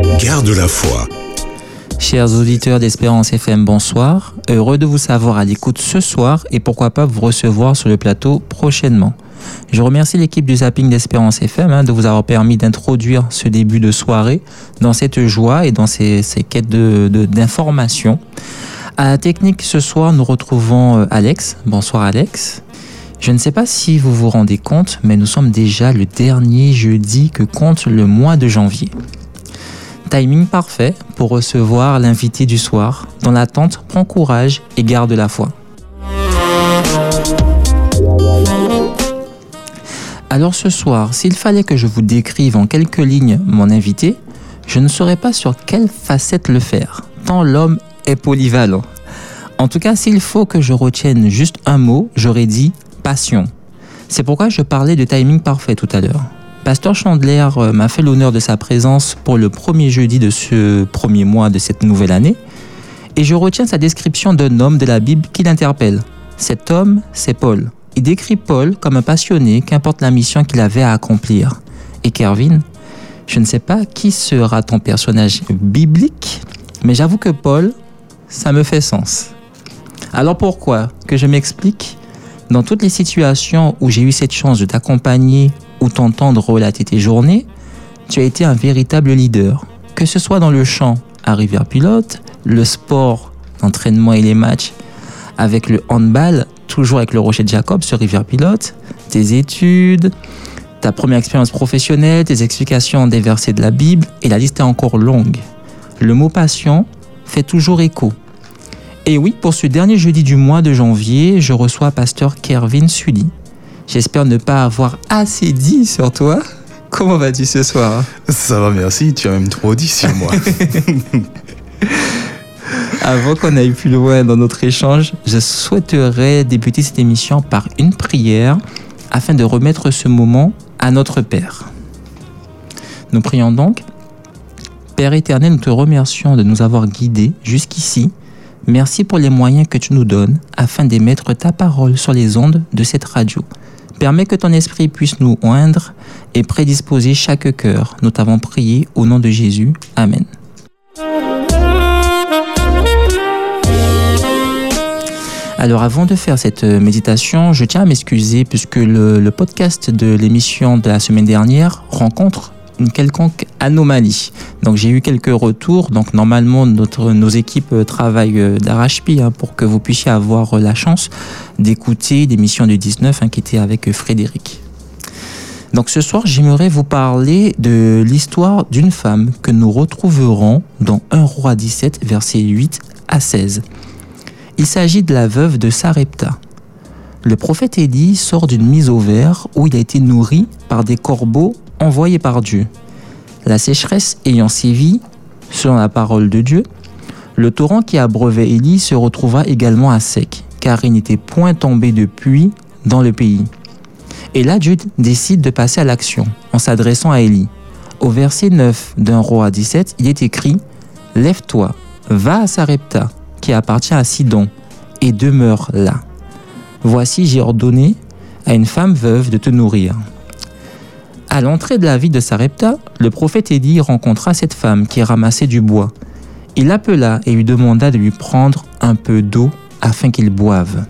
Garde la foi. Chers auditeurs d'Espérance FM, bonsoir. Heureux de vous savoir à l'écoute ce soir et pourquoi pas vous recevoir sur le plateau prochainement. Je remercie l'équipe du Zapping d'Espérance FM hein, de vous avoir permis d'introduire ce début de soirée dans cette joie et dans ces, quêtes d'information. De, à la technique ce soir, nous retrouvons euh, Alex. Bonsoir Alex. Je ne sais pas si vous vous rendez compte, mais nous sommes déjà le dernier jeudi que compte le mois de janvier. Timing parfait pour recevoir l'invité du soir. Dans l'attente, prends courage et garde la foi. Alors ce soir, s'il fallait que je vous décrive en quelques lignes mon invité, je ne saurais pas sur quelle facette le faire, tant l'homme est polyvalent. En tout cas, s'il faut que je retienne juste un mot, j'aurais dit passion. C'est pourquoi je parlais de timing parfait tout à l'heure. Pasteur Chandler euh, m'a fait l'honneur de sa présence pour le premier jeudi de ce premier mois de cette nouvelle année, et je retiens sa description d'un homme de la Bible qui l'interpelle. Cet homme, c'est Paul. Il décrit Paul comme un passionné, qu'importe la mission qu'il avait à accomplir. Et Kervin, je ne sais pas qui sera ton personnage biblique, mais j'avoue que Paul, ça me fait sens. Alors pourquoi Que je m'explique? Dans toutes les situations où j'ai eu cette chance de t'accompagner ou t'entendre relater tes journées, tu as été un véritable leader. Que ce soit dans le champ à Rivière Pilote, le sport, l'entraînement et les matchs, avec le handball, toujours avec le Rocher de Jacob sur Rivière Pilote, tes études, ta première expérience professionnelle, tes explications des versets de la Bible, et la liste est encore longue. Le mot passion fait toujours écho. Et oui, pour ce dernier jeudi du mois de janvier, je reçois pasteur Kervin Sully. J'espère ne pas avoir assez dit sur toi. Comment vas-tu ce soir Ça va, merci. Tu as même trop dit sur moi. Avant qu'on aille plus loin dans notre échange, je souhaiterais débuter cette émission par une prière afin de remettre ce moment à notre Père. Nous prions donc. Père éternel, nous te remercions de nous avoir guidés jusqu'ici Merci pour les moyens que tu nous donnes afin d'émettre ta parole sur les ondes de cette radio. Permets que ton esprit puisse nous oindre et prédisposer chaque cœur. Nous t'avons prié au nom de Jésus. Amen. Alors avant de faire cette méditation, je tiens à m'excuser puisque le podcast de l'émission de la semaine dernière rencontre une quelconque anomalie. Donc j'ai eu quelques retours. Donc normalement notre, nos équipes travaillent euh, d'arrache-pied hein, pour que vous puissiez avoir la chance d'écouter l'émission du 19 hein, qui était avec euh, Frédéric. Donc ce soir j'aimerais vous parler de l'histoire d'une femme que nous retrouverons dans 1 roi 17 versets 8 à 16. Il s'agit de la veuve de Sarepta. Le prophète Élie sort d'une mise au vert où il a été nourri par des corbeaux envoyé par Dieu. La sécheresse ayant sévi, selon la parole de Dieu, le torrent qui abreuvait Élie se retrouva également à sec, car il n'était point tombé de pluie dans le pays. Et là, Dieu décide de passer à l'action en s'adressant à Élie. Au verset 9 d'un roi 17, il est écrit Lève-toi, va à Sarepta, qui appartient à Sidon, et demeure là. Voici, j'ai ordonné à une femme veuve de te nourrir. À l'entrée de la ville de Sarepta, le prophète Élie rencontra cette femme qui ramassait du bois. Il l'appela et lui demanda de lui prendre un peu d'eau afin qu'il boive.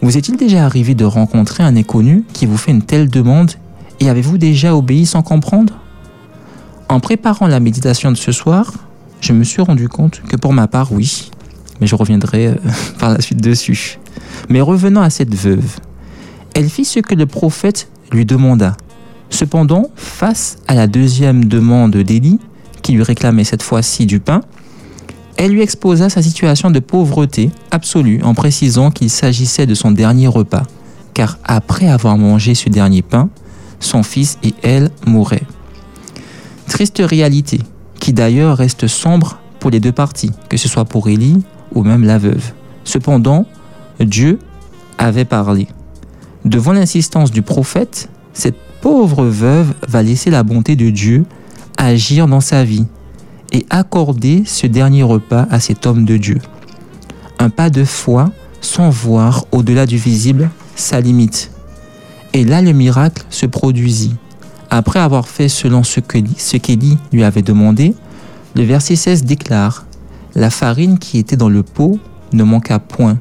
Vous est-il déjà arrivé de rencontrer un inconnu qui vous fait une telle demande et avez-vous déjà obéi sans comprendre? En préparant la méditation de ce soir, je me suis rendu compte que pour ma part, oui, mais je reviendrai euh, par la suite dessus. Mais revenons à cette veuve. Elle fit ce que le prophète lui demanda. Cependant, face à la deuxième demande d'Élie, qui lui réclamait cette fois-ci du pain, elle lui exposa sa situation de pauvreté absolue en précisant qu'il s'agissait de son dernier repas, car après avoir mangé ce dernier pain, son fils et elle mouraient. Triste réalité, qui d'ailleurs reste sombre pour les deux parties, que ce soit pour Élie ou même la veuve. Cependant, Dieu avait parlé. Devant l'insistance du prophète, cette pauvre veuve va laisser la bonté de Dieu agir dans sa vie et accorder ce dernier repas à cet homme de Dieu. Un pas de foi sans voir au-delà du visible sa limite. Et là, le miracle se produisit. Après avoir fait selon ce qu'Élie lui avait demandé, Le verset 16 déclare La farine qui était dans le pot ne manqua point,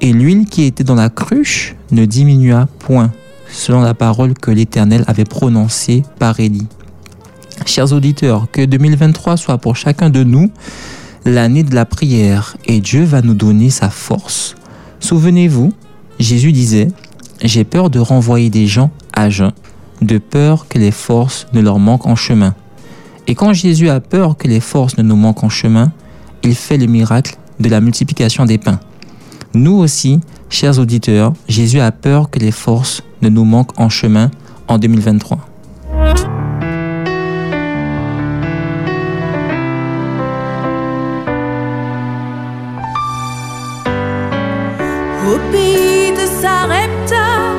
et l'huile qui était dans la cruche ne diminua point, selon la parole que l'Éternel avait prononcée par Élie. Chers auditeurs, que 2023 soit pour chacun de nous l'année de la prière et Dieu va nous donner sa force. Souvenez-vous, Jésus disait, J'ai peur de renvoyer des gens à jeun, de peur que les forces ne leur manquent en chemin. Et quand Jésus a peur que les forces ne nous manquent en chemin, il fait le miracle de la multiplication des pains. Nous aussi, chers auditeurs, Jésus a peur que les forces ne nous manquent en chemin en 2023. Au pays de Sarepta,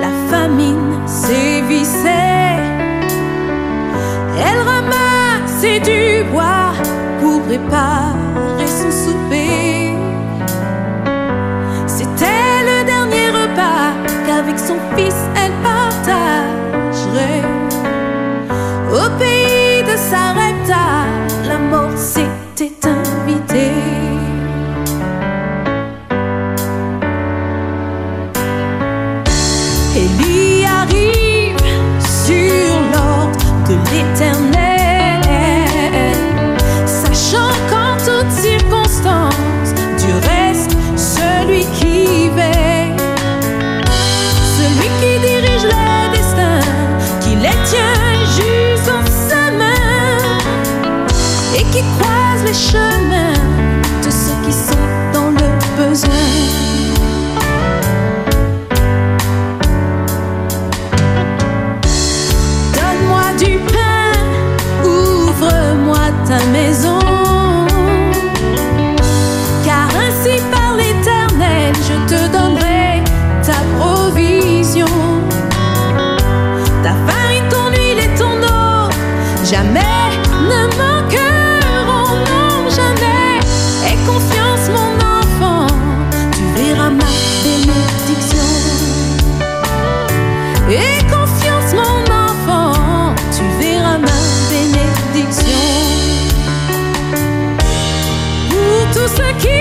la famine sévissait. Elle ramassait du bois pour préparer son souper. Qu'avec son fils Pour tous ceux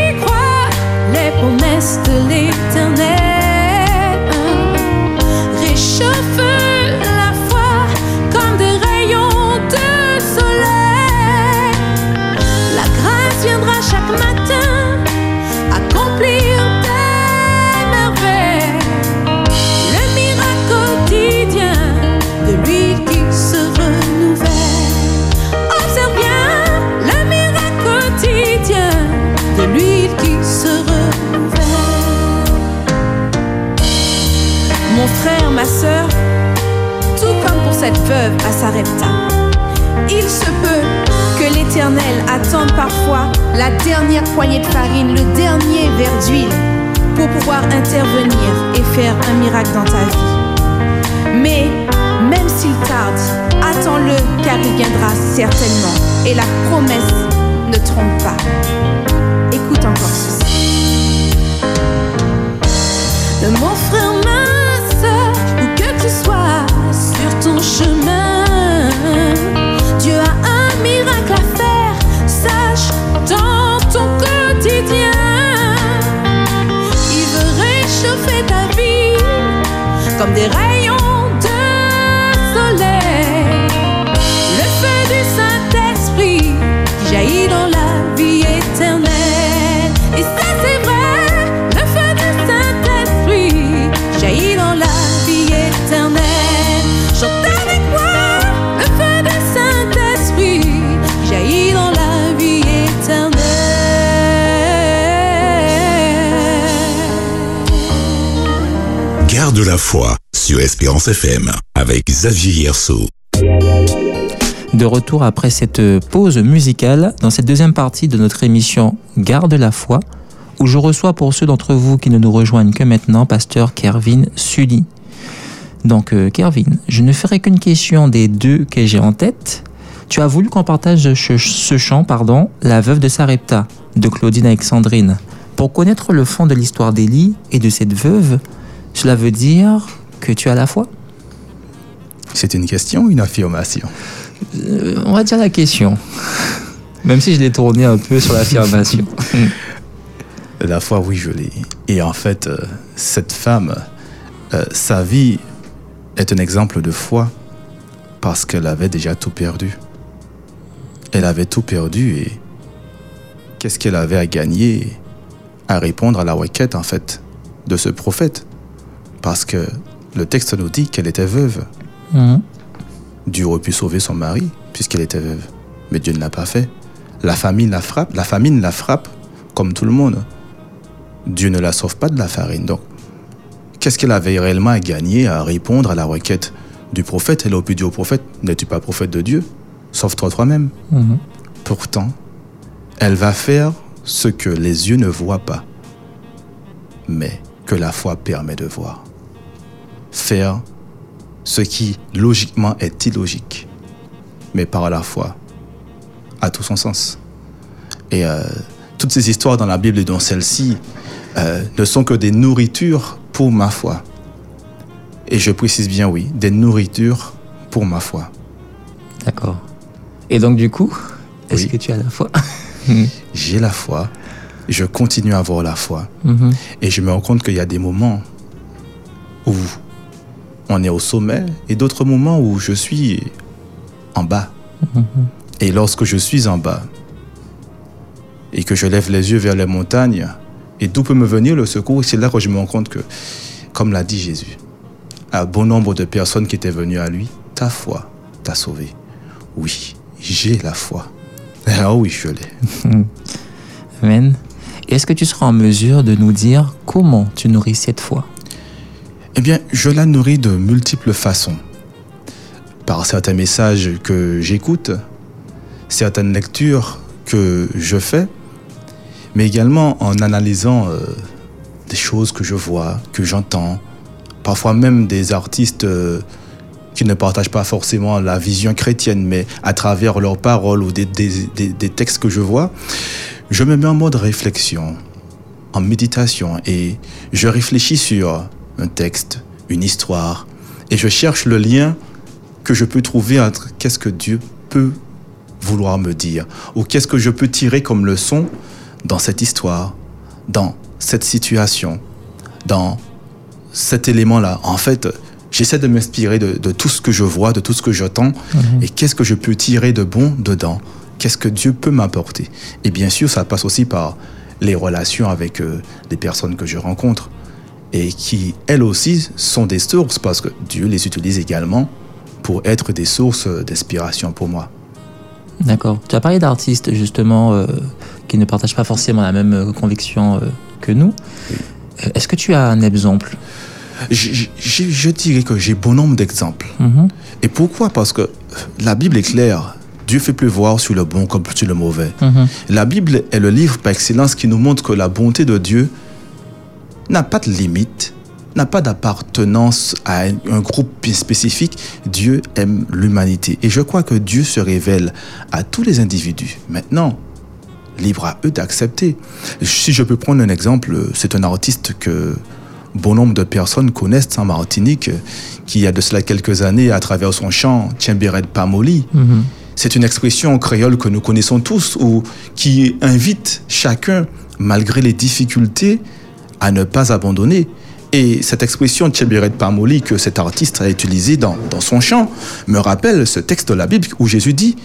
veuve à Sarepta, il se peut que l'Éternel attende parfois la dernière poignée de farine, le dernier verre d'huile pour pouvoir intervenir et faire un miracle dans ta vie. Mais même s'il tarde, attends-le car il viendra certainement et la promesse ne trompe pas. Écoute encore ceci. Mon frère, ma soeur, où que tu sois ton chemin, Dieu a un miracle à faire, sache dans ton quotidien. Il veut réchauffer ta vie comme des rayons de soleil. Le feu du Saint-Esprit qui jaillit dans la vie Sur Espérance FM avec Xavier. De retour après cette pause musicale dans cette deuxième partie de notre émission Garde la foi, où je reçois pour ceux d'entre vous qui ne nous rejoignent que maintenant, pasteur Kervin Sully. Donc, euh, Kervin, je ne ferai qu'une question des deux que j'ai en tête. Tu as voulu qu'on partage ce, ce chant, pardon, La veuve de Sarepta, de Claudine Alexandrine. Pour connaître le fond de l'histoire d'Élie et de cette veuve, cela veut dire que tu as la foi? C'est une question ou une affirmation? Euh, On va dire la question. Même si je l'ai tourné un peu sur l'affirmation. La foi, oui, je l'ai. Et en fait, euh, cette femme, euh, sa vie est un exemple de foi parce qu'elle avait déjà tout perdu. Elle avait tout perdu et qu'est-ce qu'elle avait à gagner à répondre à la requête, en fait, de ce prophète? Parce que le texte nous dit qu'elle était veuve. Mhm. Dieu aurait pu sauver son mari puisqu'elle était veuve. Mais Dieu ne l'a pas fait. La famine la frappe, la famine la frappe comme tout le monde. Dieu ne la sauve pas de la farine. Donc, qu'est-ce qu'elle avait réellement à gagner à répondre à la requête du prophète? Elle aurait pu dire au prophète N'es-tu pas prophète de Dieu? Sauve-toi toi-même. Mhm. Pourtant, elle va faire ce que les yeux ne voient pas, mais que la foi permet de voir. Faire ce qui logiquement est illogique, mais par la foi a tout son sens. Et euh, toutes ces histoires dans la Bible et dont celle-ci euh, ne sont que des nourritures pour ma foi. Et je précise bien oui, des nourritures pour ma foi. D'accord. Et donc, du coup, est-ce Oui. que tu as la foi? J'ai la foi, je continue à avoir la foi. Mhm. Et je me rends compte qu'il y a des moments où on est au sommet et d'autres moments où je suis en bas. Et lorsque je suis en bas et que je lève les yeux vers les montagnes, et d'où peut me venir le secours, c'est là que je me rends compte que, comme l'a dit Jésus, à bon nombre de personnes qui étaient venues à lui, ta foi t'a sauvé. Oui, j'ai la foi. Ah oui, je l'ai. Amen. Est-ce que tu seras en mesure de nous dire comment tu nourris cette foi? Eh bien, je la nourris de multiples façons. Par certains messages que j'écoute, certaines lectures que je fais, mais également en analysant euh, des choses que je vois, que j'entends, parfois même des artistes euh, qui ne partagent pas forcément la vision chrétienne, mais à travers leurs paroles ou des, des- textes que je vois, je me mets en mode réflexion, en méditation, et je réfléchis sur un texte, une histoire, et je cherche le lien que je peux trouver entre qu'est-ce que Dieu peut vouloir me dire, ou qu'est-ce que je peux tirer comme leçon dans cette histoire, dans cette situation, dans cet élément-là. En fait, j'essaie de m'inspirer de, de tout ce que je vois, de tout ce que j'entends, et qu'est-ce que je peux tirer de bon dedans? Qu'est-ce que Dieu peut m'apporter? Et bien sûr, ça passe aussi par les relations avec euh, les personnes que je rencontre, et qui, elles aussi, sont des sources, parce que Dieu les utilise également pour être des sources d'inspiration pour moi. D'accord. Tu as parlé d'artistes justement euh, qui ne partagent pas forcément la même euh, conviction euh, que nous. Est-ce que tu as un exemple? Je, je- je- je dirais que j'ai bon nombre d'exemples. Mhm. Et pourquoi? Parce que la Bible est claire. Dieu fait pleuvoir sur le bon comme sur le mauvais. Mhm. La Bible est le livre par excellence qui nous montre que la bonté de Dieu n'a pas de limite, n'a pas d'appartenance à un, groupe bien spécifique. Dieu aime l'humanité. Et je crois que Dieu se révèle à tous les individus. Maintenant, libre à eux d'accepter. Si je peux prendre un exemple, c'est un artiste que bon nombre de personnes connaissent en Martinique, qui il y a de cela quelques années, à travers son chant, Tiemberet Pamoli, Mhm. c'est une expression créole que nous connaissons tous, ou qui invite chacun, malgré les difficultés, à ne pas abandonner. Et cette expression Tchéberet Pamoli que cet artiste a utilisée dans, son chant me rappelle ce texte de la Bible où Jésus dit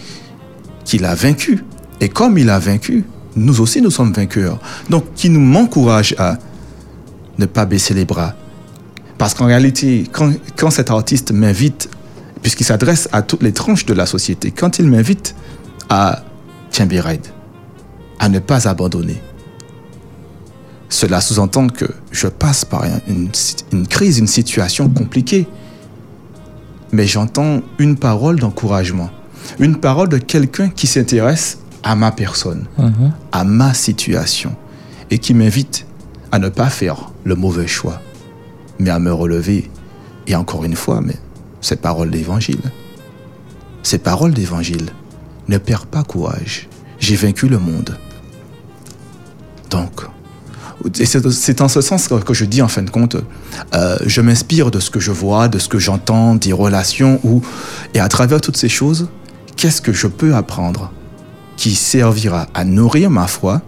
qu'il a vaincu. Et comme il a vaincu, nous aussi nous sommes vainqueurs. Donc qui nous m'encourage à ne pas baisser les bras. Parce qu'en réalité, quand, cet artiste m'invite, puisqu'il s'adresse à toutes les tranches de la société, quand il m'invite à Tchembiraid, à ne pas abandonner, cela sous-entend que je passe par une, une crise, une situation compliquée. Mais j'entends une parole d'encouragement, une parole de quelqu'un qui s'intéresse à ma personne, Mhm. à ma situation, et qui m'invite à ne pas faire le mauvais choix, mais à me relever. Et encore une fois, mais ces paroles d'évangile, ces paroles d'évangile, ne perds pas courage. J'ai vaincu le monde. Donc, et c'est en ce sens que, que je dis en fin de compte, euh, je m'inspire de ce que je vois, de ce que j'entends, des relations, où, et à travers toutes ces choses, qu'est-ce que je peux apprendre qui servira à nourrir ma foi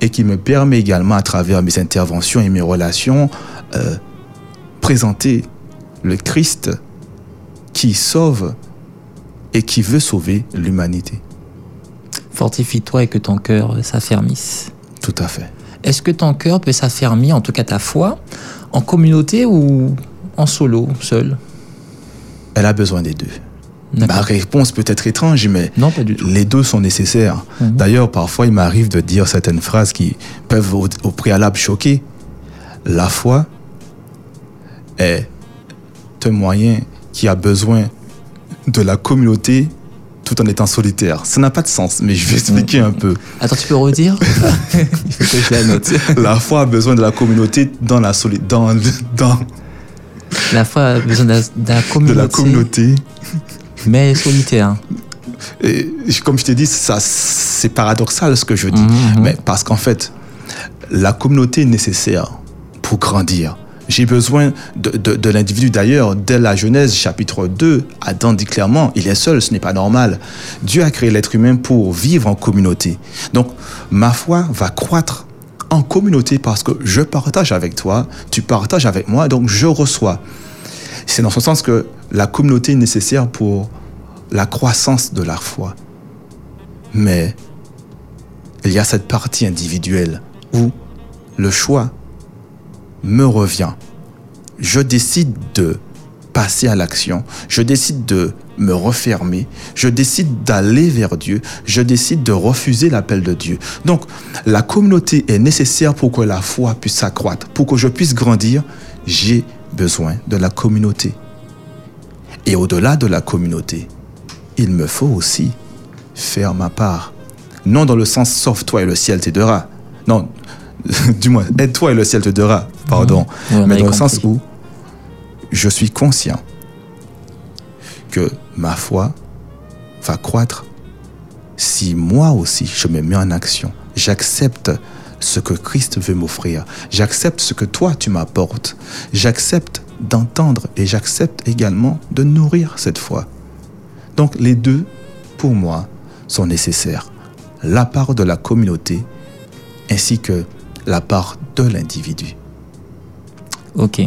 et qui me permet également à travers mes interventions et mes relations euh, présenter le Christ qui sauve et qui veut sauver l'humanité. Fortifie-toi et que ton cœur s'affermisse. Tout à fait. Est-ce que ton cœur peut s'affermir, en tout cas ta foi, en communauté ou en solo, seul? Elle a besoin des deux. Ma réponse peut être étrange, mais Non, pas du tout. les deux sont nécessaires. Mhm. D'ailleurs, parfois, il m'arrive de dire certaines phrases qui peuvent au, au préalable choquer. La foi est un moyen qui a besoin de la communauté tout en étant solitaire. Ça n'a pas de sens, mais je vais expliquer un peu. Attends, tu peux redire Il faut que je la note. La foi a besoin de la communauté dans la soli- dans, dans La foi a besoin de la, de la de communauté, la communauté. mais solitaire. Et comme je t'ai dit, ça c'est paradoxal ce que je dis, Mhm. mais parce qu'en fait, la communauté est nécessaire pour grandir. J'ai besoin de, l'individu. D'ailleurs, dès la Genèse, chapitre 2, Adam dit clairement, il est seul, ce n'est pas normal. Dieu a créé l'être humain pour vivre en communauté. Donc, ma foi va croître en communauté parce que je partage avec toi, tu partages avec moi, donc je reçois. C'est dans ce sens que la communauté est nécessaire pour la croissance de la foi. Mais il y a cette partie individuelle où le choix me revient. Je décide de passer à l'action. Je décide de me refermer. Je décide d'aller vers Dieu. Je décide de refuser l'appel de Dieu. Donc, la communauté est nécessaire pour que la foi puisse s'accroître. Pour que je puisse grandir, j'ai besoin de la communauté. Et au-delà de la communauté, il me faut aussi faire ma part. Non dans le sens sauve-toi et le ciel t'aidera. Non, du moins, aide-toi et le ciel te donnera. Pardon. Ouais, Mais dans le sens où je suis conscient que ma foi va croître si moi aussi je me mets en action. J'accepte ce que Christ veut m'offrir. J'accepte ce que toi tu m'apportes. J'accepte d'entendre et j'accepte également de nourrir cette foi. Donc les deux, pour moi, sont nécessaires. La part de la communauté ainsi que la part de l'individu. Ok.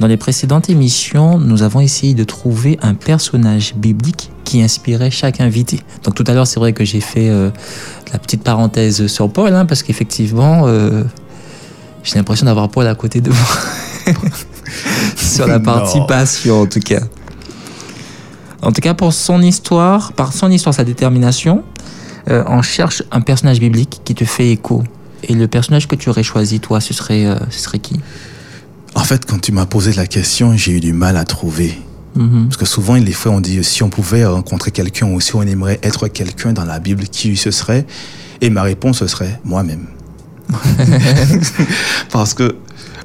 Dans les précédentes émissions, nous avons essayé de trouver un personnage biblique qui inspirait chaque invité. Donc tout à l'heure, c'est vrai que j'ai fait euh, la petite parenthèse sur Paul, hein, parce qu'effectivement, euh, j'ai l'impression d'avoir Paul à côté de moi. sur la partie passion, en tout cas. En tout cas, pour son histoire, par son histoire, sa détermination, euh, on cherche un personnage biblique qui te fait écho. Et le personnage que tu aurais choisi, toi, ce serait, euh, ce serait qui? En fait, quand tu m'as posé la question, j'ai eu du mal à trouver. Mhm. Parce que souvent, les fois, on dit si on pouvait rencontrer quelqu'un ou si on aimerait être quelqu'un dans la Bible, qui ce serait? Et ma réponse, ce serait moi-même. Parce que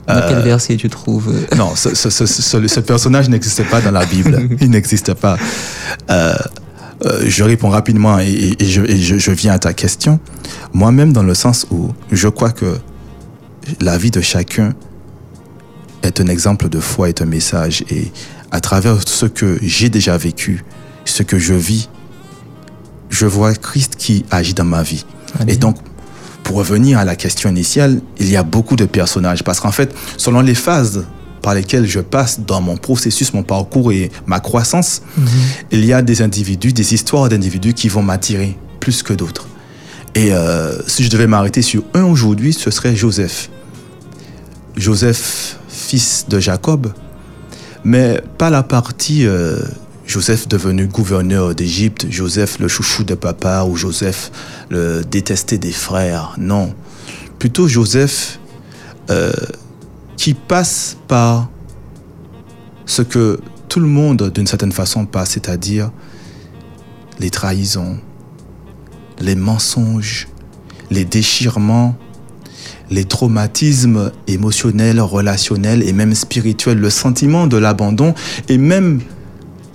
Dans quel Euh, verset tu trouves? Non, ce, ce- ce- ce- ce personnage n'existait pas dans la Bible. Il n'existe pas. Euh, euh, je réponds rapidement et, et- et je, et je- je viens à ta question. Moi-même, dans le sens où je crois que la vie de chacun est un exemple de foi, est un message. Et à travers ce que j'ai déjà vécu, ce que je vis, je vois Christ qui agit dans ma vie. Allez. Et donc, pour revenir à la question initiale, il y a beaucoup de personnages. Parce qu'en fait, selon les phases par lesquelles je passe dans mon processus, mon parcours et ma croissance, Mhm. il y a des individus, des histoires d'individus qui vont m'attirer plus que d'autres. Et euh, si je devais m'arrêter sur un aujourd'hui, ce serait Joseph. Joseph, fils de Jacob, mais pas la partie euh, Joseph devenu gouverneur d'Égypte, Joseph le chouchou de papa ou Joseph le détesté des frères. Non, plutôt Joseph euh, qui passe par ce que tout le monde d'une certaine façon passe, c'est-à-dire les trahisons, les mensonges, les déchirements, les traumatismes émotionnels, relationnels et même spirituels, le sentiment de l'abandon et même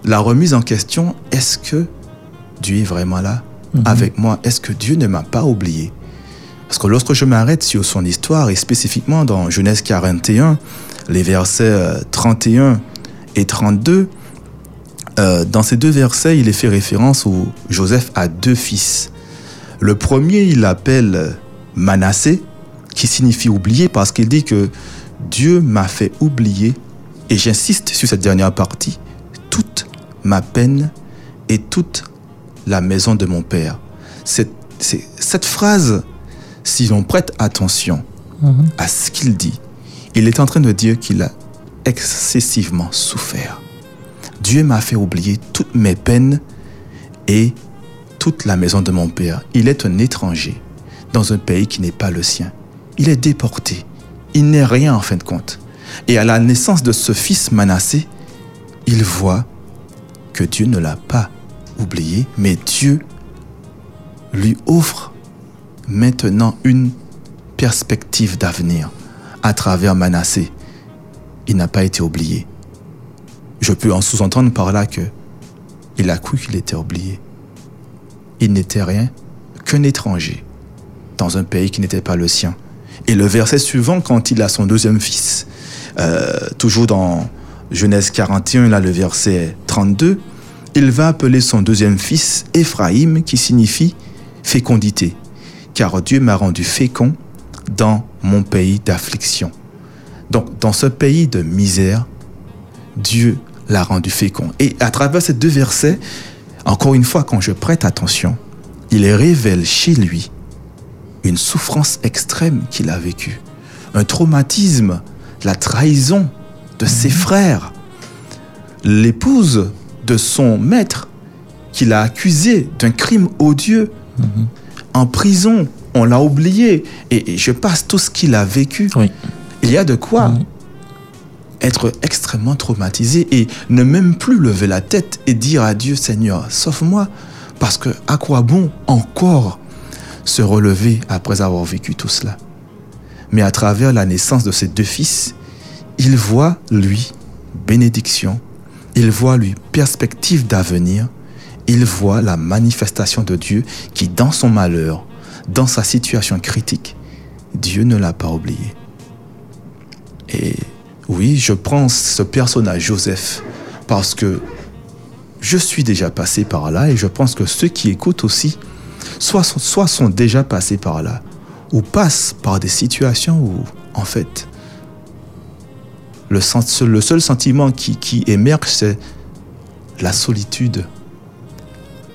la remise en question, est-ce que Dieu est vraiment là Mhm. avec moi? Est-ce que Dieu ne m'a pas oublié? Parce que lorsque je m'arrête sur son histoire, et spécifiquement dans Genèse 41, les versets euh, 31 et 32, euh, dans ces deux versets, il est fait référence où Joseph a deux fils. Le premier, il appelle Manassé, qui signifie oublier, parce qu'il dit que Dieu m'a fait oublier, et j'insiste sur cette dernière partie, toute ma peine et toute la maison de mon Père. Cette phrase, si l'on prête attention à ce qu'il dit, il est en train de dire qu'il a excessivement souffert. Dieu m'a fait oublier toutes mes peines et toute la maison de mon Père. Il est un étranger dans un pays qui n'est pas le sien. Il est déporté. Il n'est rien en fin de compte. Et à la naissance de ce fils Manassé, il voit que Dieu ne l'a pas oublié, mais Dieu lui offre maintenant une perspective d'avenir à travers Manassé. Il n'a pas été oublié. Je peux en sous-entendre par là que il a cru qu'il était oublié. Il n'était rien qu'un étranger dans un pays qui n'était pas le sien. Et le verset suivant, quand il a son deuxième fils, euh, toujours dans Genèse 41, là le verset 32, il va appeler son deuxième fils Éphraïm, qui signifie fécondité, car Dieu m'a rendu fécond dans mon pays d'affliction. Donc dans ce pays de misère, Dieu l'a rendu fécond. Et à travers ces deux versets, encore une fois, quand je prête attention, il révèle chez lui une souffrance extrême qu'il a vécue, un traumatisme, la trahison de ses frères, l'épouse de son maître qu'il a accusé d'un crime odieux, en prison, on l'a oublié, et, je passe tout ce qu'il a vécu. Il y a de quoi être extrêmement traumatisé et ne même plus lever la tête et dire à Dieu, Seigneur, sauve-moi, parce que à quoi bon encore se relever après avoir vécu tout cela? Mais à travers la naissance de ses deux fils, il voit, lui, bénédiction, il voit, lui, perspective d'avenir, il voit la manifestation de Dieu qui, dans son malheur, dans sa situation critique, Dieu ne l'a pas oublié. Et oui, je prends ce personnage Joseph parce que je suis déjà passé par là et je pense que ceux qui écoutent aussi, soit, sont déjà passés par là, ou passent par des situations où, en fait, le, le seul sentiment qui, qui émerge, c'est la solitude.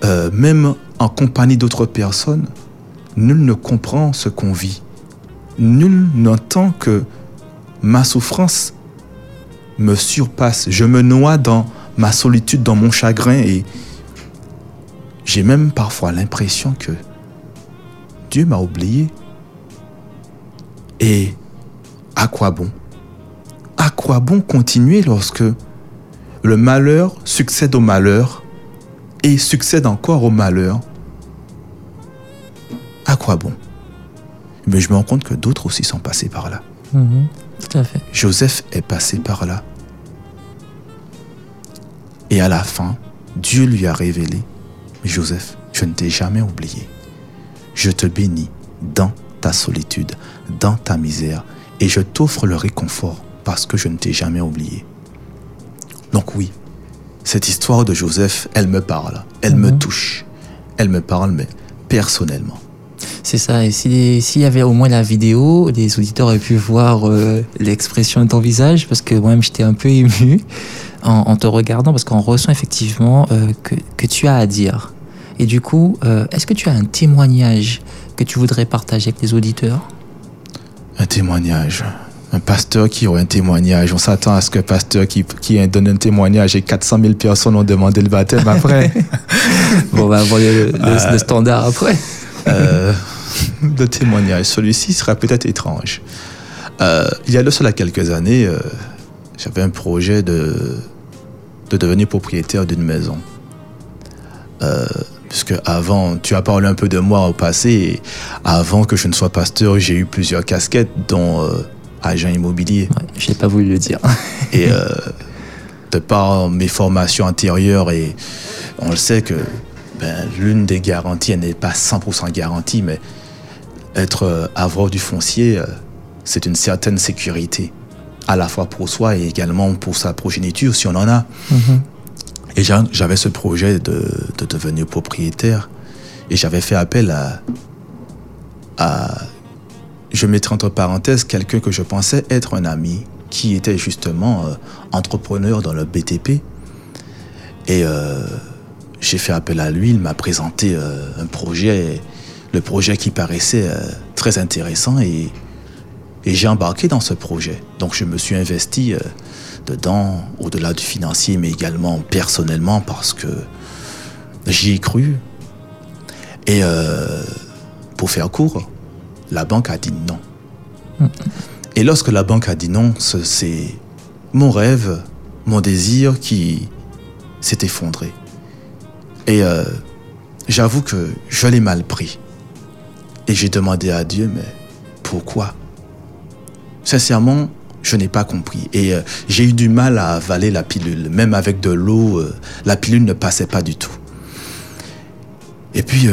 Euh, même en compagnie d'autres personnes, nul ne comprend ce qu'on vit. Nul n'entend que ma souffrance me surpasse. Je me noie dans ma solitude, dans mon chagrin et j'ai même parfois l'impression que Dieu m'a oublié. Et à quoi bon? À quoi bon continuer lorsque le malheur succède au malheur? Et succède encore au malheur À quoi bon? Mais je me rends compte que d'autres aussi sont passés par là. Mhm. tout à fait. Joseph est passé par là. Et à la fin, Dieu lui a révélé, Joseph, je ne t'ai jamais oublié. Je te bénis dans ta solitude, dans ta misère, et je t'offre le réconfort parce que je ne t'ai jamais oublié. Donc oui, cette histoire de Joseph, elle me parle, elle me Mhm. touche, elle me parle, mais personnellement. C'est ça. Et si- s'il y avait au moins la vidéo, les auditeurs auraient pu voir euh, l'expression de ton visage, parce que moi-même j'étais un peu ému en, en te regardant, parce qu'on ressent effectivement euh, que, que tu as à dire. Et du coup, euh, est-ce que tu as un témoignage que tu voudrais partager avec les auditeurs? Un témoignage. Un pasteur qui aurait un témoignage. On s'attend à ce que pasteur qui, qui donne un témoignage et 400 000 personnes ont demandé le baptême après. Bon, on va voir le, le- le standard après. euh, de témoignage. Celui-ci sera peut-être étrange. Euh, il y a de cela quelques années, euh, j'avais un projet de, de devenir propriétaire d'une maison. Euh, puisque avant, tu as parlé un peu de moi au passé, et avant que je ne sois pasteur, j'ai eu plusieurs casquettes, dont euh, agent immobilier. Ouais, je n'ai pas voulu le dire. Et euh, de par mes formations antérieures, et on le sait que ben, l'une des garanties, elle n'est pas 100% garantie, mais être euh, avoir du foncier, euh, c'est une certaine sécurité, à la fois pour soi et également pour sa progéniture, si on en a. Mhm. Et j'a- j'avais ce projet de, de devenir propriétaire. Et j'avais fait appel à, à, je mettrai entre parenthèses, quelqu'un que je pensais être un ami, qui était justement euh, entrepreneur dans le BTP. Et euh, j'ai fait appel à lui, il m'a présenté euh, un projet, le projet qui paraissait euh, très intéressant et, et j'ai embarqué dans ce projet. Donc je me suis investi euh, dedans, au-delà du financier, mais également personnellement parce que j'y ai cru. Et euh, pour faire court, la banque a dit non. Et lorsque la banque a dit non, ce- c'est mon rêve, mon désir qui s'est effondré. Et euh, j'avoue que je l'ai mal pris. Et j'ai demandé à Dieu, mais pourquoi? Sincèrement, je n'ai pas compris. Et euh, j'ai eu du mal à avaler la pilule. Même avec de l'eau, euh, la pilule ne passait pas du tout. Et puis,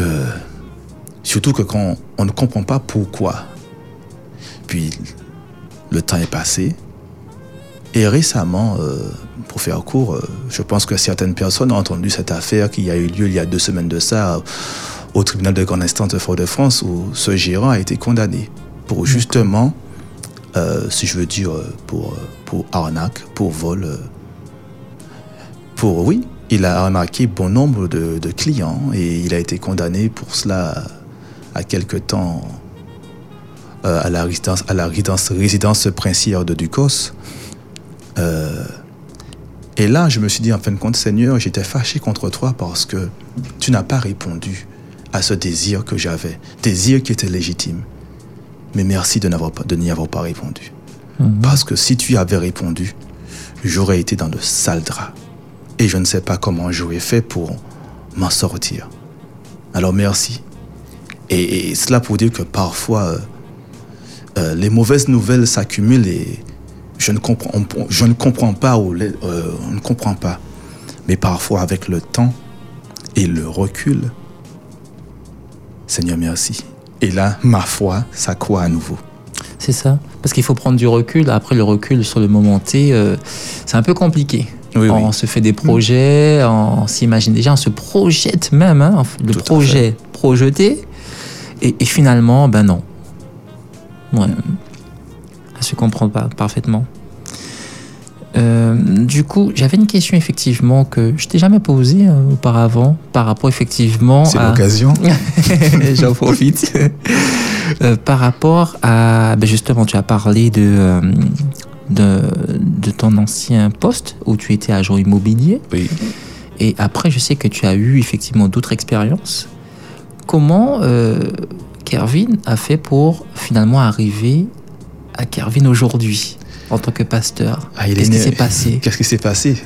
surtout que quand on ne comprend pas pourquoi. Puis, le temps est passé. Et récemment, euh, pour faire court, euh, je pense que certaines personnes ont entendu cette affaire qui a eu lieu il y a deux semaines de ça au tribunal de grande instance de Fort-de-France où ce gérant a été condamné pour justement, euh, si je veux dire, pour, pour arnaque, pour vol. pour, oui, il a arnaqué bon nombre de, de clients et il a été condamné pour cela à quelque temps euh, à la résidence, à la résidence, résidence princière de Ducos. Euh, et là, je me suis dit, en fin de compte, Seigneur, j'étais fâché contre toi parce que tu n'as pas répondu à ce désir que j'avais, désir qui était légitime. Mais merci de n'y avoir pas répondu. Parce que si tu y avais répondu, j'aurais été dans de sales draps. Et je ne sais pas comment j'aurais fait pour m'en sortir. Alors merci. Et, et cela pour dire que parfois, euh, euh, les mauvaises nouvelles s'accumulent et je ne comprends, je ne comprends pas ou les- euh, on ne comprend pas. Mais parfois, avec le temps et le recul, Seigneur, merci. Et là, ma foi s'accroît à nouveau. C'est ça. Parce qu'il faut prendre du recul. Après, le recul sur le moment T, c'est un peu compliqué. Oui, oui. On se fait des projets, on s'imagine déjà, on se projette même, hein, le Tout projet projeté. Et, et finalement, ben non. Ouais. Ça se comprend pas parfaitement. Euh, du coup, j'avais une question effectivement que je t'ai jamais posée euh, auparavant par rapport effectivement C'est à... l'occasion. J'en profite. Euh, par rapport à. ben justement, tu as parlé de, euh, de, de ton ancien poste où tu étais agent immobilier. Oui. Et après, je sais que tu as eu effectivement d'autres expériences. Comment euh, Kervin a fait pour finalement arriver à Kervin aujourd'hui en tant que pasteur? Ah, Qu'est-ce qui s'est passé? Qu'est-ce qui s'est passé?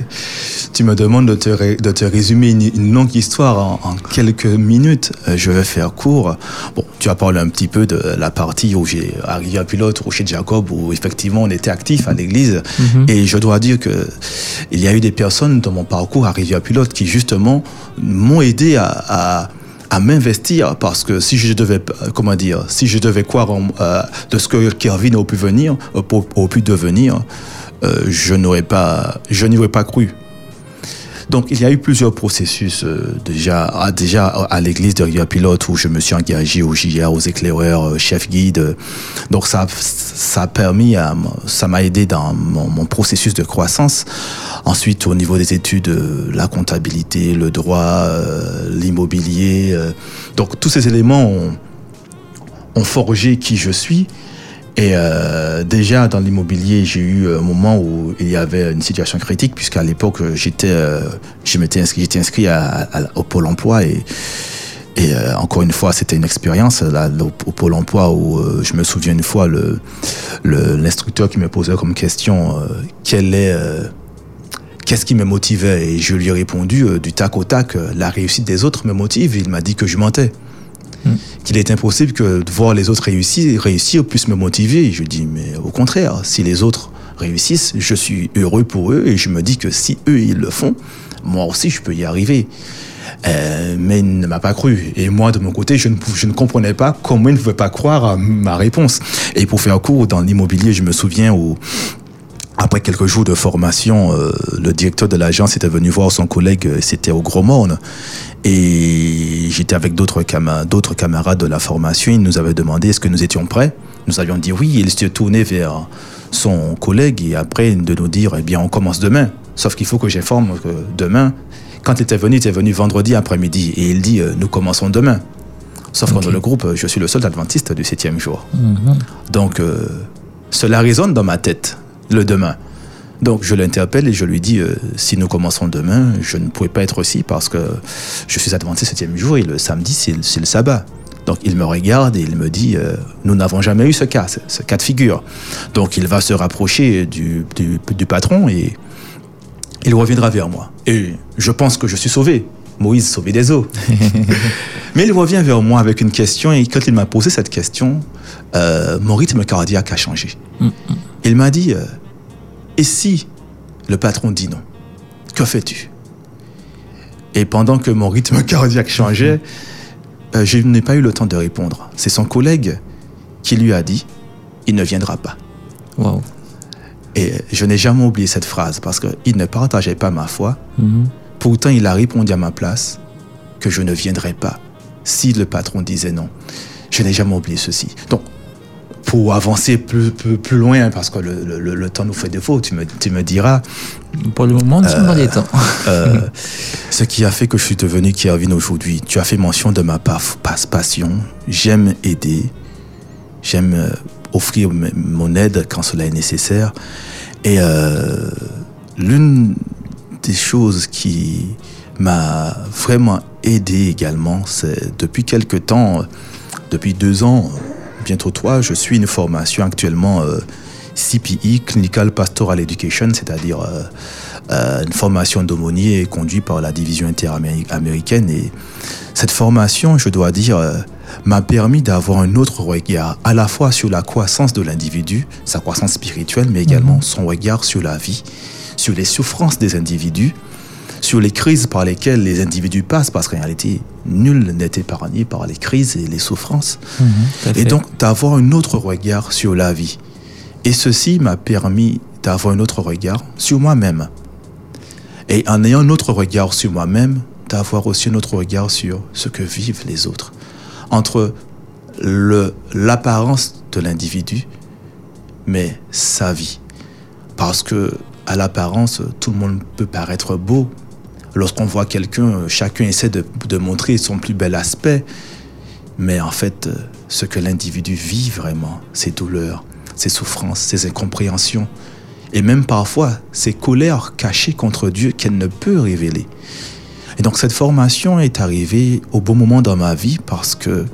Tu me demandes de te, ré- de te résumer une, une longue histoire en, en quelques minutes. Euh, je vais faire court. Bon, tu as parlé un petit peu de la partie où j'ai arrivé à Pilote, Rocher de Jacob, où effectivement on était actif à l'église. Mhm. Et je dois dire que il y a eu des personnes dans mon parcours arrivé à Pilote qui justement m'ont aidé à, à, à m'investir parce que si je devais, euh, comment dire, si je devais croire en, euh, de ce que Kervin a pu venir, euh, a pu devenir, euh, je n'aurais pas, je n'y aurais pas cru. Donc il y a eu plusieurs processus euh, déjà, à, déjà à l'église de Rivière Pilote où je me suis engagé au JA, aux éclaireurs, euh, chef guide. euh. Donc ça, ça a permis, à, ça m'a aidé dans mon, processus de croissance. Ensuite au niveau des études, euh, la comptabilité, le droit, euh, l'immobilier. euh. donc tous ces éléments ont forgé qui je suis. Et euh, déjà dans l'immobilier, j'ai eu un moment où il y avait une situation critique puisqu'à l'époque j'étais, euh, je m'étais inscrit, j'étais inscrit à, à- au pôle emploi et et euh, encore une fois, c'était une expérience là, au, pôle emploi où euh, je me souviens une fois le le- l'instructeur qui me posait comme question euh, quel est euh, Qu'est-ce qui me motivait? Et je lui ai répondu euh, du tac au tac, euh, la réussite des autres me motive. Il m'a dit que je mentais qu'il est impossible que de voir les autres réussir, réussir puisse me motiver. Je dis, mais au contraire, si les autres réussissent, je suis heureux pour eux et je me dis que si eux, ils le font, moi aussi, je peux y arriver. Euh, mais il ne m'a pas cru. Et moi, de mon côté, je ne, je ne comprenais pas comment il ne pouvait pas croire à ma réponse. Et pour faire court, dans l'immobilier, je me souviens où après quelques jours de formation, euh, le directeur de l'agence était venu voir son collègue, euh, c'était au Gros Morne. Et j'étais avec d'autres cama- d'autres camarades de la formation. Il nous avait demandé est-ce que nous étions prêts. Nous avions dit oui. Il s'est tourné vers son collègue et après de nous dire eh bien, on commence demain. Sauf qu'il faut que j'informe que demain, quand il était venu, il était venu vendredi après-midi. Et il dit euh, nous commençons demain. Sauf que Ok. dans le groupe, je suis le seul adventiste du septième jour. Mhm. Donc, euh, cela résonne dans ma tête, le demain. Donc, je l'interpelle et je lui dis, euh, si nous commençons demain, je ne pourrais pas être aussi parce que je suis adventiste septième jour et le samedi, c'est le- sabbat. Donc, il me regarde et il me dit, euh, nous n'avons jamais eu ce cas, ce, ce cas de figure. Donc, il va se rapprocher du, du- du patron et il reviendra vers moi. Et je pense que je suis sauvé. Moïse sauvé des eaux. Mais il revient vers moi avec une question et quand il m'a posé cette question, euh, mon rythme cardiaque a changé. Il m'a dit, euh, et si le patron dit non, que fais-tu? Et pendant que mon rythme cardiaque changeait, euh, je n'ai pas eu le temps de répondre. C'est son collègue qui lui a dit, il ne viendra pas. Waouh. Et je n'ai jamais oublié cette phrase parce qu'il ne partageait pas ma foi. Mhm. Pourtant, il a répondu à ma place que je ne viendrai pas si le patron disait non. Je n'ai jamais oublié ceci. Donc, pour avancer plus, plus, plus loin, parce que le, le- le temps nous fait défaut, tu me, tu me diras, Pour le moment, nous sommes dans les temps. euh, ce qui a fait que je suis devenu Kevin aujourd'hui. Tu as fait mention de ma pa- pa- passion. J'aime aider. J'aime euh, offrir mon aide quand cela est nécessaire. Et euh, l'une des choses qui m'a vraiment aidé également, c'est depuis quelque temps, euh, depuis deux ans, euh, bientôt trois, je suis une formation actuellement euh, CPE, Clinical Pastoral Education, c'est-à-dire euh, euh, une formation d'aumônier conduite par la division interaméricaine. Et cette formation, je dois dire, euh, m'a permis d'avoir un autre regard, à la fois sur la croissance de l'individu, sa croissance spirituelle, mais également son regard sur la vie, sur les souffrances des individus, sur les crises par lesquelles les individus passent, parce qu'en réalité, nul n'est épargné par les crises et les souffrances. Mhm, Et donc d'avoir un autre regard sur la vie. Et ceci m'a permis d'avoir un autre regard sur moi-même. Et en ayant un autre regard sur moi-même, d'avoir aussi un autre regard sur ce que vivent les autres. Entre l'apparence de l'individu, mais sa vie. Parce que à l'apparence, tout le monde peut paraître beau. Lorsqu'on voit quelqu'un, chacun essaie de, montrer son plus bel aspect. Mais en fait, euh, ce que l'individu vit vraiment, ses douleurs, ses souffrances, ses incompréhensions, et même parfois ses colères cachées contre Dieu qu'elle ne peut révéler. Et donc cette formation est arrivée au bon moment dans ma vie parce que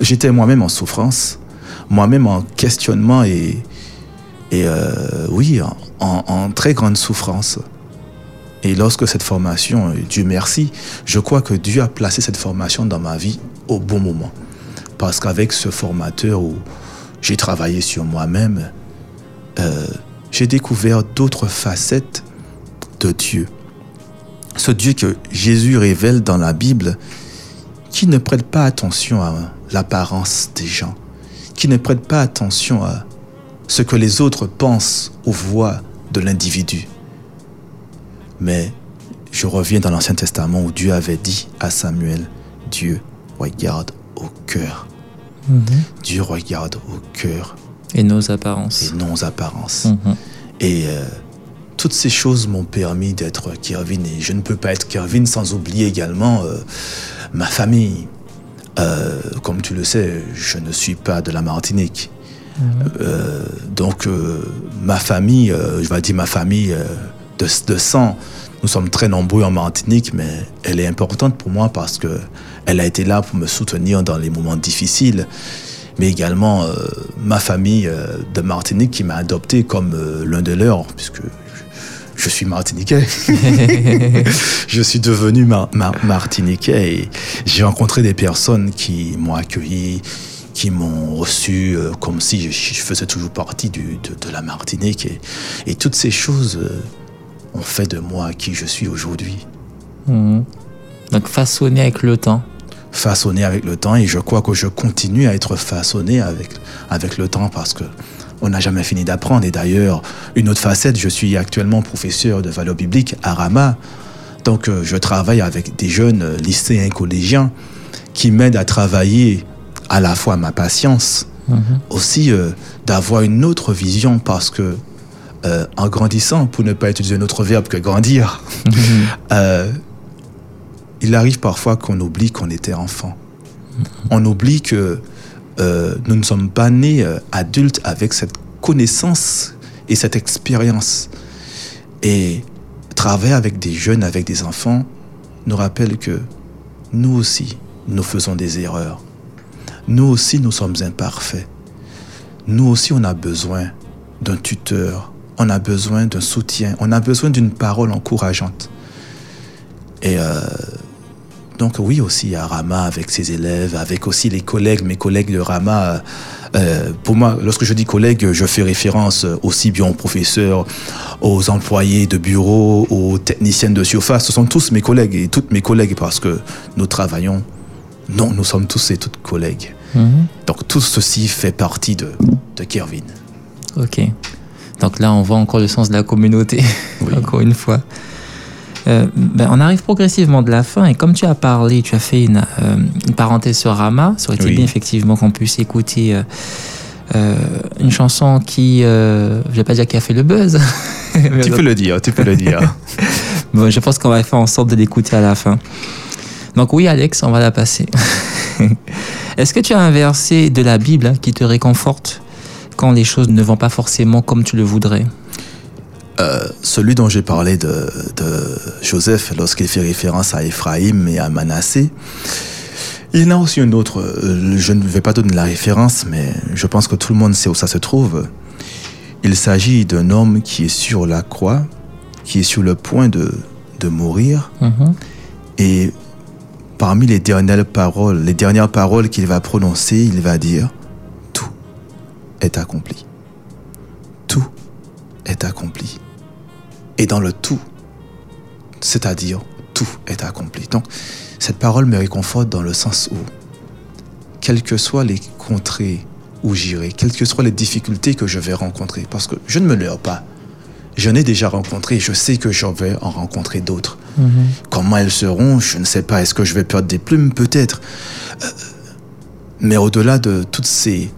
j'étais moi-même en souffrance, moi-même en questionnement et, euh, oui, en très grande souffrance. Et lorsque cette formation, euh, Dieu merci, je crois que Dieu a placé cette formation dans ma vie au bon moment. Parce qu'avec ce formateur où j'ai travaillé sur moi-même, euh, j'ai découvert d'autres facettes de Dieu. Ce Dieu que Jésus révèle dans la Bible, qui ne prête pas attention à l'apparence des gens, qui ne prête pas attention à ce que les autres pensent ou voient de l'individu. Mais je reviens dans l'Ancien Testament où Dieu avait dit à Samuel, Dieu regarde au cœur. Mhm. Dieu regarde au cœur Et nos apparences. et aux apparences. Mhm. Et euh, toutes ces choses m'ont permis d'être Kervin. Et je ne peux pas être Kervin sans oublier également euh, ma famille. Euh, comme tu le sais, je ne suis pas de la Martinique. Euh, donc ma famille, je vais dire ma famille de, de sang, nous sommes très nombreux en Martinique, mais elle est importante pour moi parce que elle a été là pour me soutenir dans les moments difficiles, mais également euh, ma famille euh, de Martinique qui m'a adopté comme euh, l'un de leurs, puisque je, suis martiniquais. je suis devenu mar- mar- martiniquais et j'ai rencontré des personnes qui m'ont accueilli, qui m'ont reçu comme si je, je faisais toujours partie du- de, de la Martinique. Et, et toutes ces choses ont fait de moi qui je suis aujourd'hui. Mhm. Donc façonné avec le temps. Façonné avec le temps et je crois que je continue à être façonné avec, avec le temps parce que on n'a jamais fini d'apprendre. Et d'ailleurs, une autre facette, je suis actuellement professeur de valeur biblique à Rama. Donc, euh, je travaille avec des jeunes euh, lycéens, collégiens qui m'aident à travailler à la fois ma patience, aussi euh, d'avoir une autre vision parce que euh, en grandissant, pour ne pas utiliser un autre verbe que grandir, euh, il arrive parfois qu'on oublie qu'on était enfant. On oublie que euh, nous ne sommes pas nés adultes avec cette connaissance et cette expérience. Et travailler avec des jeunes, avec des enfants, nous rappelle que nous aussi, nous faisons des erreurs. Nous aussi, nous sommes imparfaits. Nous aussi, on a besoin d'un tuteur, on a besoin d'un soutien, on a besoin d'une parole encourageante. Et euh, donc oui aussi à Rama avec ses élèves, avec aussi les collègues, mes collègues de Rama. euh, pour moi, lorsque je dis collègues, je fais référence aussi bien aux professeurs, aux employés de bureau, aux techniciens de surface. Ce sont tous mes collègues et toutes mes collègues parce que nous travaillons. Non, nous sommes tous et toutes collègues. Mhm. Donc tout ceci fait partie de, de Kervin. Ok. Donc là, on voit encore le sens de la communauté, Oui. encore une fois. Euh, ben, on arrive progressivement de la fin et comme tu as parlé, tu as fait une, euh, une parenthèse sur Rama, ça aurait été Oui. bien effectivement qu'on puisse écouter euh, une chanson qui, je vais pas dire qui a fait le buzz, Tu peux le dire, tu peux le dire. bon, je pense qu'on va faire en sorte de l'écouter à la fin. Donc oui, Alex, on va la passer. Est-ce que tu as un verset de la Bible hein, qui te réconforte? Quand les choses ne vont pas forcément comme tu le voudrais Euh, celui dont j'ai parlé de, de Joseph lorsqu'il fait référence à Ephraïm et à Manassé. Il y en a aussi une autre, euh, je ne vais pas donner la référence, mais je pense que tout le monde sait où ça se trouve. Il s'agit d'un homme qui est sur la croix, qui est sur le point de, de mourir, Mhm. et parmi les dernières paroles, les dernières paroles qu'il va prononcer, il va dire est accompli. Tout est accompli. Et dans le tout, c'est-à-dire tout est accompli. Donc, cette parole me réconforte dans le sens où, quelles que soient les contrées où j'irai, quelles que soient les difficultés que je vais rencontrer, parce que je ne me leurre pas, je n'ai déjà rencontré, je sais que j'en vais en rencontrer d'autres. Mhm. Comment elles seront, je ne sais pas. Est-ce que je vais perdre des plumes? Peut-être. Euh, mais au-delà de toutes ces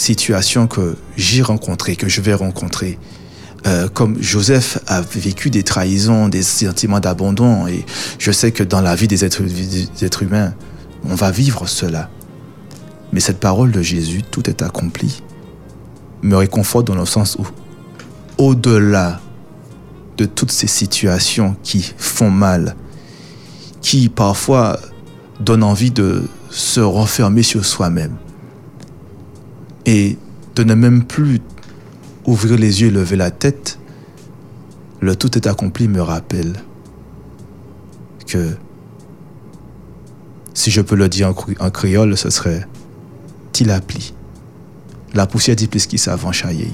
situations que j'ai rencontrées, que je vais rencontrer, euh, comme Joseph a vécu des trahisons, des sentiments d'abandon, et je sais que dans la vie des êtres, des êtres humains, on va vivre cela. Mais cette parole de Jésus, tout est accompli, me réconforte dans le sens où, au-delà de toutes ces situations qui font mal, qui parfois donnent envie de se renfermer sur soi-même et de ne même plus ouvrir les yeux et lever la tête, le tout est accompli me rappelle que, si je peux le dire en, en créole, ce serait Tilapli. La poussière dit qui savant chayeyi.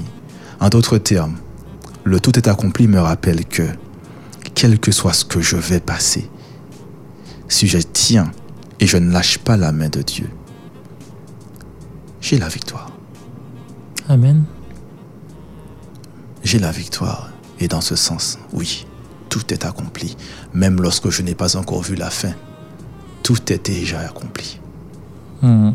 En d'autres termes, le tout est accompli me rappelle que, quel que soit ce que je vais passer, si je tiens et je ne lâche pas la main de Dieu, j'ai la victoire. Amen. J'ai la victoire. Et dans ce sens, oui, tout est accompli. Même lorsque je n'ai pas encore vu la fin, tout est déjà accompli. Mhm.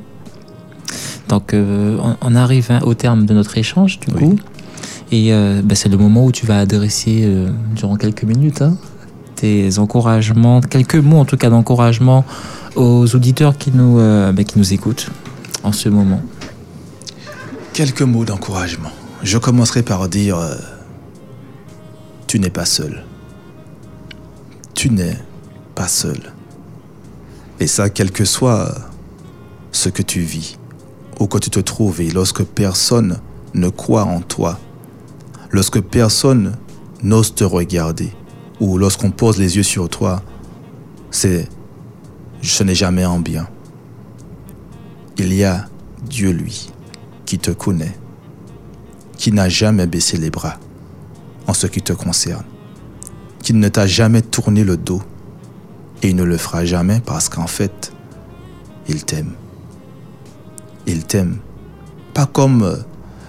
Donc, euh, on, on arrive hein, au terme de notre échange, du Oui. coup. Et euh, ben, c'est le moment où tu vas adresser, euh, durant quelques minutes, hein, tes encouragements, quelques mots en tout cas d'encouragement aux auditeurs qui nous, ben, qui nous écoutent en ce moment. Quelques mots d'encouragement. Je commencerai par dire, euh, tu n'es pas seul. Tu n'es pas seul. Et ça, quel que soit ce que tu vis, où que tu te trouves, et lorsque personne ne croit en toi, lorsque personne n'ose te regarder, ou lorsqu'on pose les yeux sur toi, c'est ce n'est jamais en bien. Il y a Dieu, lui, qui te connaît, qui n'a jamais baissé les bras en ce qui te concerne, qui ne t'a jamais tourné le dos et il ne le fera jamais parce qu'en fait, il t'aime. Il t'aime. Pas comme euh,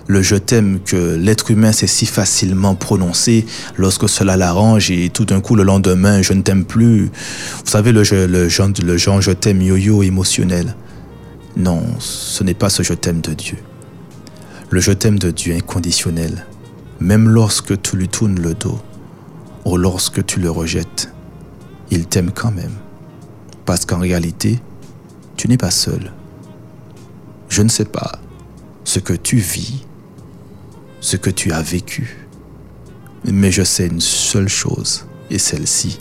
le je t'aime que l'être humain sait si facilement prononcer lorsque cela l'arrange et tout d'un coup le lendemain je ne t'aime plus. Vous savez le, le, genre, le genre je t'aime yo-yo émotionnel. Non, ce n'est pas ce je t'aime de Dieu. Le je t'aime de Dieu inconditionnel, même lorsque tu lui tournes le dos ou lorsque tu le rejettes, il t'aime quand même. Parce qu'en réalité, tu n'es pas seul. Je ne sais pas ce que tu vis ce que tu as vécu. Mais je sais une seule chose, et celle-ci,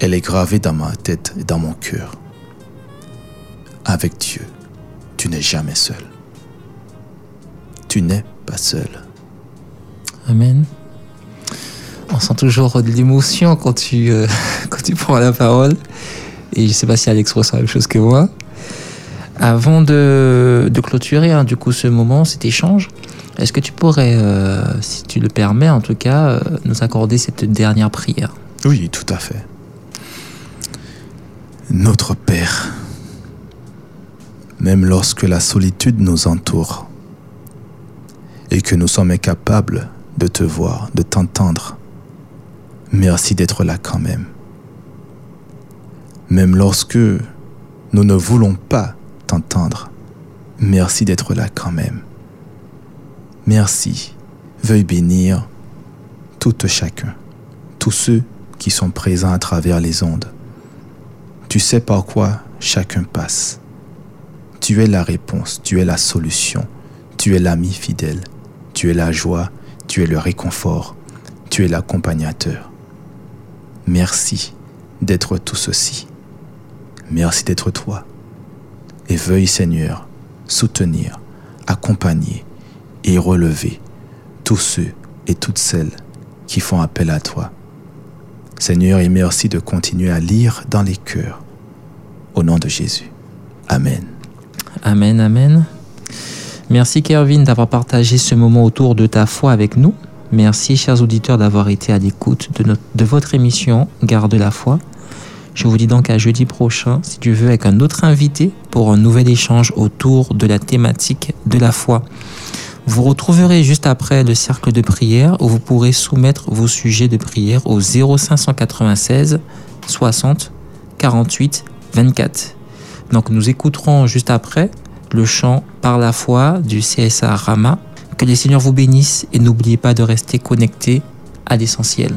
elle est gravée dans ma tête et dans mon cœur. Avec Dieu, tu n'es jamais seul. Tu n'es pas seul. Amen. On sent toujours de l'émotion quand tu, euh, quand tu prends la parole. Et je ne sais pas si Alex ressent la même chose que moi. Avant de, de clôturer hein, du coup ce moment, cet échange, est-ce que tu pourrais, euh, si tu le permets en tout cas, euh, nous accorder cette dernière prière? Oui, tout à fait. Notre Père, même lorsque la solitude nous entoure et que nous sommes incapables de te voir, de t'entendre, merci d'être là quand même. Même lorsque nous ne voulons pas t'entendre, merci d'être là quand même. Merci. Veuille bénir tout chacun, tous ceux qui sont présents à travers les ondes. Tu sais par quoi chacun passe. Tu es la réponse, tu es la solution, tu es l'ami fidèle, tu es la joie, tu es le réconfort, tu es l'accompagnateur. Merci d'être tout ceci. Merci d'être toi. Et veuille Seigneur soutenir, accompagner, et relever tous ceux et toutes celles qui font appel à toi. Seigneur, et merci de continuer à lire dans les cœurs. Au nom de Jésus. Amen. Amen, amen. Merci Kervin d'avoir partagé ce moment autour de ta foi avec nous. Merci chers auditeurs d'avoir été à l'écoute de, de votre émission Garde la foi. Je vous dis donc à jeudi prochain, si tu veux, avec un autre invité pour un nouvel échange autour de la thématique de la foi. Vous retrouverez juste après le cercle de prière où vous pourrez soumettre vos sujets de prière au 0596 60 48 24. Donc nous écouterons juste après le chant Par la foi du CSA Rama. Que les Seigneurs vous bénissent et n'oubliez pas de rester connecté à l'essentiel.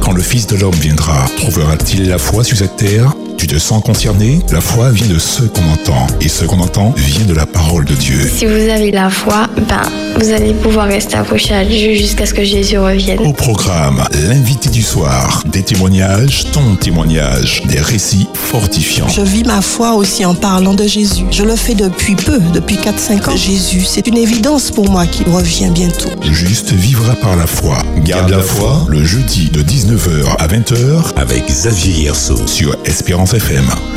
Quand le Fils de l'homme viendra, trouvera-t-il la foi sur cette terre? Tu te sens concerné La foi vient de ce qu'on entend. Et ce qu'on entend vient de la parole de Dieu. Si vous avez la foi, ben, vous allez pouvoir rester accroché à Dieu jusqu'à ce que Jésus revienne. Au programme, l'invité du soir, des témoignages, ton témoignage, des récits fortifiants. Je vis ma foi aussi en parlant de Jésus. Je le fais depuis peu, depuis 4-5 ans. Jésus, c'est une évidence pour moi qu'il revient bientôt. Juste vivra par la foi. Garde la foi le jeudi de 19h à 20h avec Xavier Hierceau sur Espérance FM.